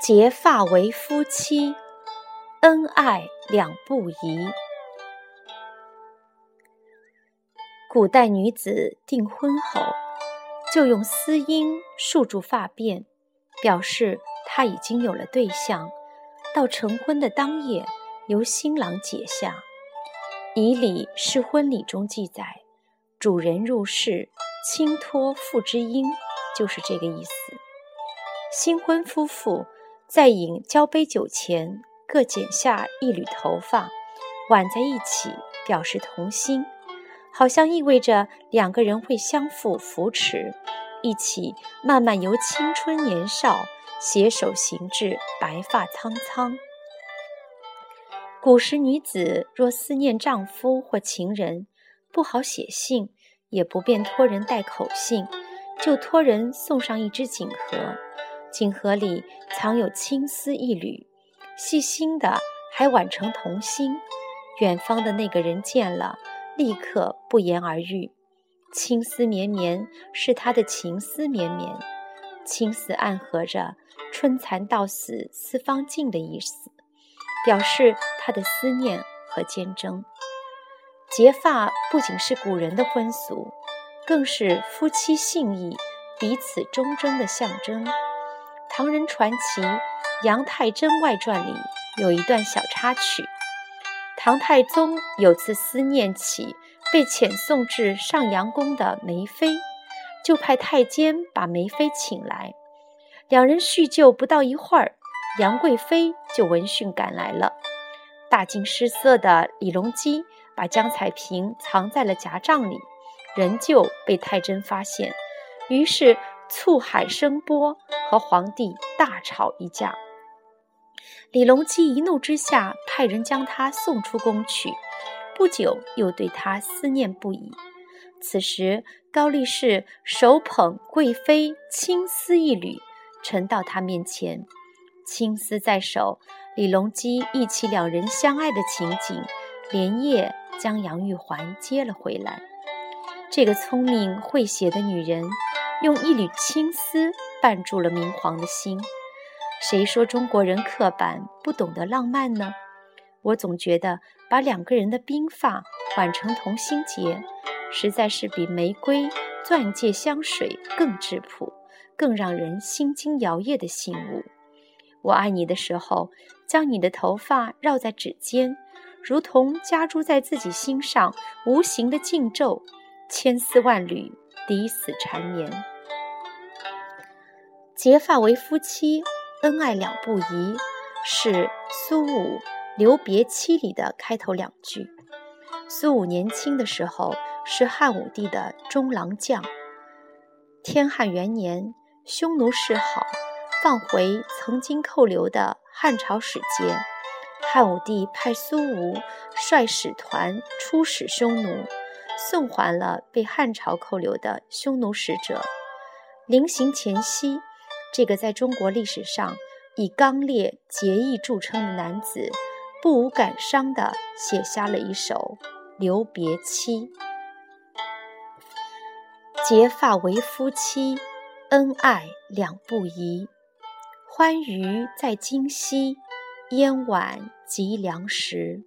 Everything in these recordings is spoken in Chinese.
结发为夫妻，恩爱两不疑。古代女子订婚后，就用丝缨束住发辫，表示她已经有了对象。到成婚的当夜，由新郎解下。仪礼是婚礼中记载，主人入室，轻托妇之缨，就是这个意思。新婚夫妇。在饮交杯酒前，各剪下一缕头发，挽在一起，表示同心，好像意味着两个人会相互扶持，一起慢慢由青春年少携手行至白发苍苍。古时女子若思念丈夫或情人，不好写信，也不便托人带口信，就托人送上一只锦盒。锦盒里藏有青丝一缕，细心的还挽成同心。远方的那个人见了，立刻不言而喻。青丝绵绵是他的情丝绵绵，青丝暗合着“春蚕到死丝方尽”的意思，表示他的思念和坚贞。结发不仅是古人的婚俗，更是夫妻信义、彼此忠贞的象征。唐人传奇《杨太真外传》里有一段小插曲：唐太宗有次思念起被遣送至上阳宫的梅妃，就派太监把梅妃请来。两人叙旧不到一会儿，杨贵妃就闻讯赶来了。大惊失色的李隆基把江彩萍藏在了夹帐里，仍旧被太真发现，于是。醋海声波，和皇帝大吵一架。李隆基一怒之下，派人将他送出宫去。不久，又对他思念不已。此时，高力士手捧贵妃青丝一缕，呈到他面前，青丝在手。李隆基忆起两人相爱的情景，连夜将杨玉环接了回来。这个聪明会写的女人。用一缕青丝绊住了明皇的心。谁说中国人刻板不懂得浪漫呢？我总觉得把两个人的鬓发挽成同心结，实在是比玫瑰、钻戒、香水更质朴、更让人心惊摇曳的信物。我爱你的时候，将你的头发绕在指尖，如同加诸在自己心上无形的禁咒，千丝万缕。抵死缠绵，结发为夫妻，恩爱两不疑，是苏武《留别妻》里的开头两句。苏武年轻的时候是汉武帝的中郎将。天汉元年，匈奴示好，放回曾经扣留的汉朝使节。汉武帝派苏武率使团出使匈奴。送还了被汉朝扣留的匈奴使者。临行前夕，这个在中国历史上以刚烈节义著称的男子，不无感伤地写下了一首《留别妻》：结发为夫妻，恩爱两不疑。欢娱在今夕，烟晚及良时。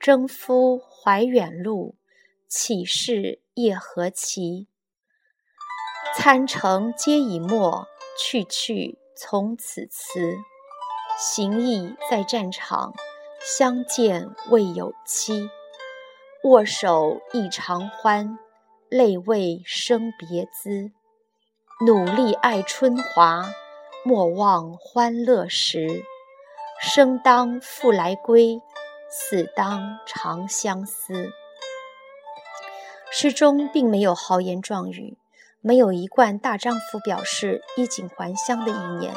征夫怀远路。岂是夜何其？参乘皆已没，去去从此辞。行役在战场，相见未有期。握手亦长欢，泪未生别滋。努力爱春华，莫忘欢乐时。生当复来归，死当长相思。诗中并没有豪言壮语，没有一贯大丈夫表示衣锦还乡的意念。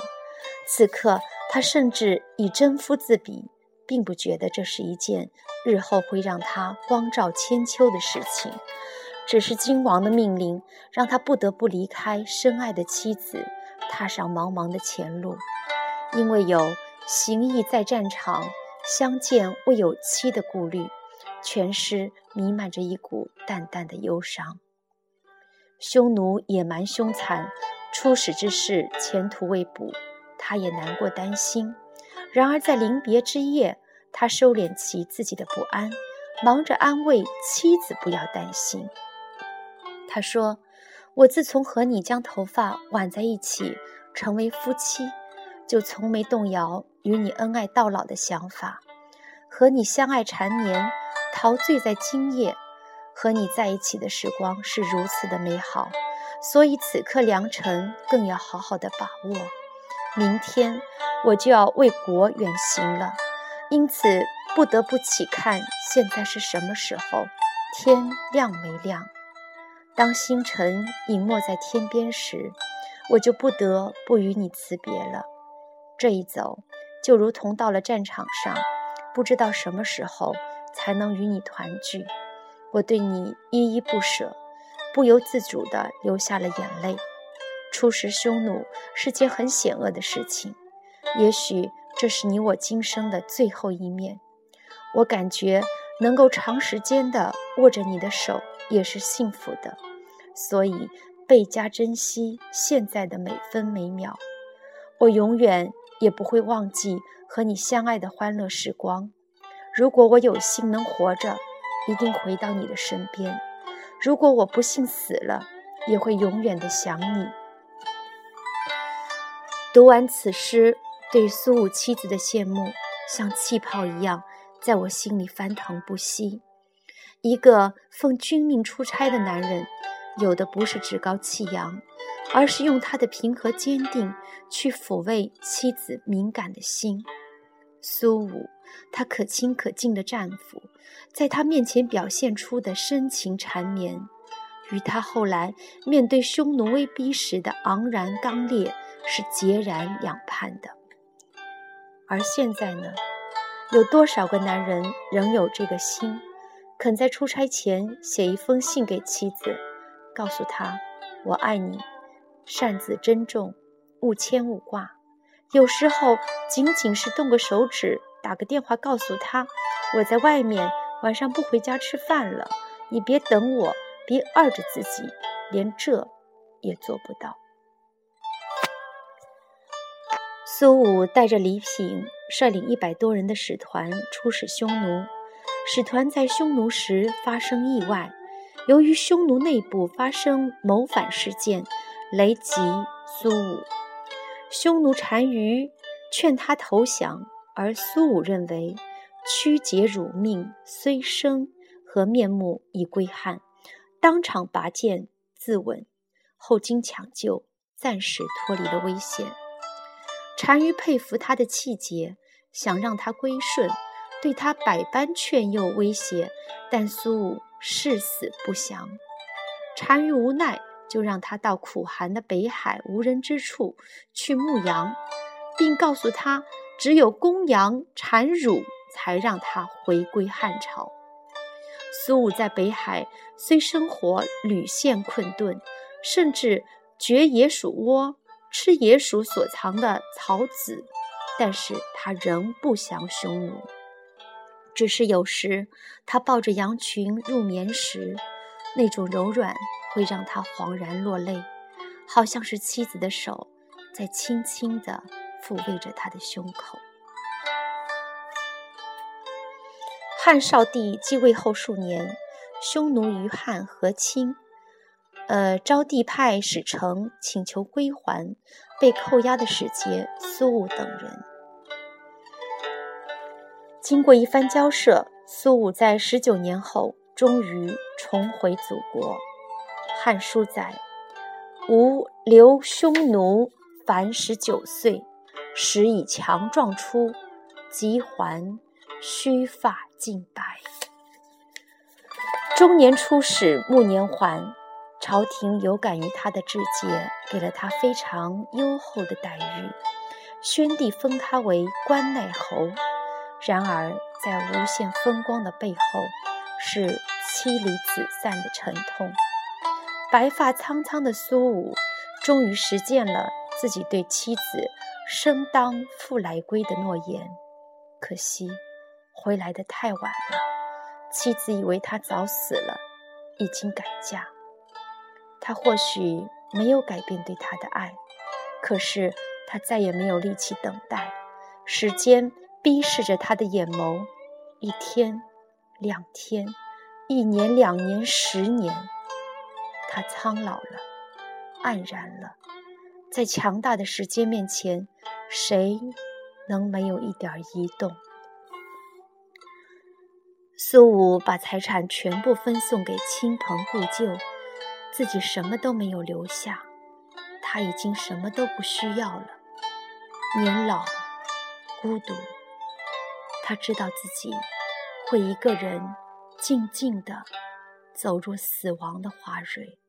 此刻，他甚至以征夫自比，并不觉得这是一件日后会让他光照千秋的事情。只是君王的命令，让他不得不离开深爱的妻子，踏上茫茫的前路。因为有行役在战场，相见未有期的顾虑。全诗弥漫着一股淡淡的忧伤。匈奴野蛮凶残，出使之事前途未卜，他也难过担心。然而在临别之夜，他收敛起自己的不安，忙着安慰妻子不要担心。他说：“我自从和你将头发挽在一起，成为夫妻，就从没动摇与你恩爱到老的想法。和你相爱缠绵，陶醉在今夜。”和你在一起的时光是如此的美好，所以此刻良辰更要好好的把握。明天我就要为国远行了，因此不得不起看现在是什么时候，天亮没亮。当星辰隐没在天边时，我就不得不与你辞别了。这一走，就如同到了战场上，不知道什么时候才能与你团聚。我对你依依不舍，不由自主地流下了眼泪。初识匈奴是件很险恶的事情，也许这是你我今生的最后一面。我感觉能够长时间地握着你的手也是幸福的，所以倍加珍惜现在的每分每秒。我永远也不会忘记和你相爱的欢乐时光。如果我有幸能活着，一定回到你的身边。如果我不幸死了，也会永远的想你。读完此诗，对苏武妻子的羡慕像气泡一样在我心里翻腾不息。一个奉君命出差的男人，有的不是趾高气扬，而是用他的平和坚定去抚慰妻子敏感的心。苏武，他可亲可敬的丈夫，在他面前表现出的深情缠绵，与他后来面对匈奴威逼时的昂然刚烈是截然两判的。而现在呢，有多少个男人仍有这个心，肯在出差前写一封信给妻子，告诉她：“我爱你，擅自珍重，勿牵勿挂。”有时候仅仅是动个手指，打个电话告诉他，我在外面，晚上不回家吃饭了，你别等我，别饿着自己，连这也做不到。苏武带着礼品，率领一百多人的使团出使匈奴。使团在匈奴时发生意外，由于匈奴内部发生谋反事件，雷吉苏武。匈奴单于劝他投降，而苏武认为屈节辱命虽生，和面目已归汉，当场拔剑自刎。后经抢救，暂时脱离了危险。单于佩服他的气节，想让他归顺，对他百般劝诱威胁，但苏武誓死不降。单于无奈。就让他到苦寒的北海无人之处去牧羊，并告诉他，只有公羊产乳，才让他回归汉朝。苏武在北海虽生活屡陷困顿，甚至掘野鼠窝吃野鼠所藏的草籽，但是他仍不降匈奴。只是有时他抱着羊群入眠时，那种柔软。会让他恍然落泪，好像是妻子的手在轻轻地抚慰着他的胸口。汉少帝继位后数年，匈奴与汉和亲，呃，昭帝派使臣请求归还，被扣押的使节苏武等人。经过一番交涉，苏武在十九年后终于重回祖国。《汉书》载：“吾留匈奴，凡十九岁，时已强壮出，即还，须发尽白。中年出使，暮年还。朝廷有感于他的志节，给了他非常优厚的待遇。宣帝封他为关内侯。然而，在无限风光的背后，是妻离子散的沉痛。”白发苍苍的苏武，终于实践了自己对妻子“生当复来归”的诺言。可惜，回来的太晚了。妻子以为他早死了，已经改嫁。他或许没有改变对他的爱，可是他再也没有力气等待。时间逼视着他的眼眸，一天，两天，一年，两年，十年，他苍老了，黯然了。在强大的时间面前，谁能没有一点移动？苏武把财产全部分送给亲朋故旧，自己什么都没有留下。他已经什么都不需要了。年老，孤独，他知道自己会一个人静静地走入死亡的花蕊。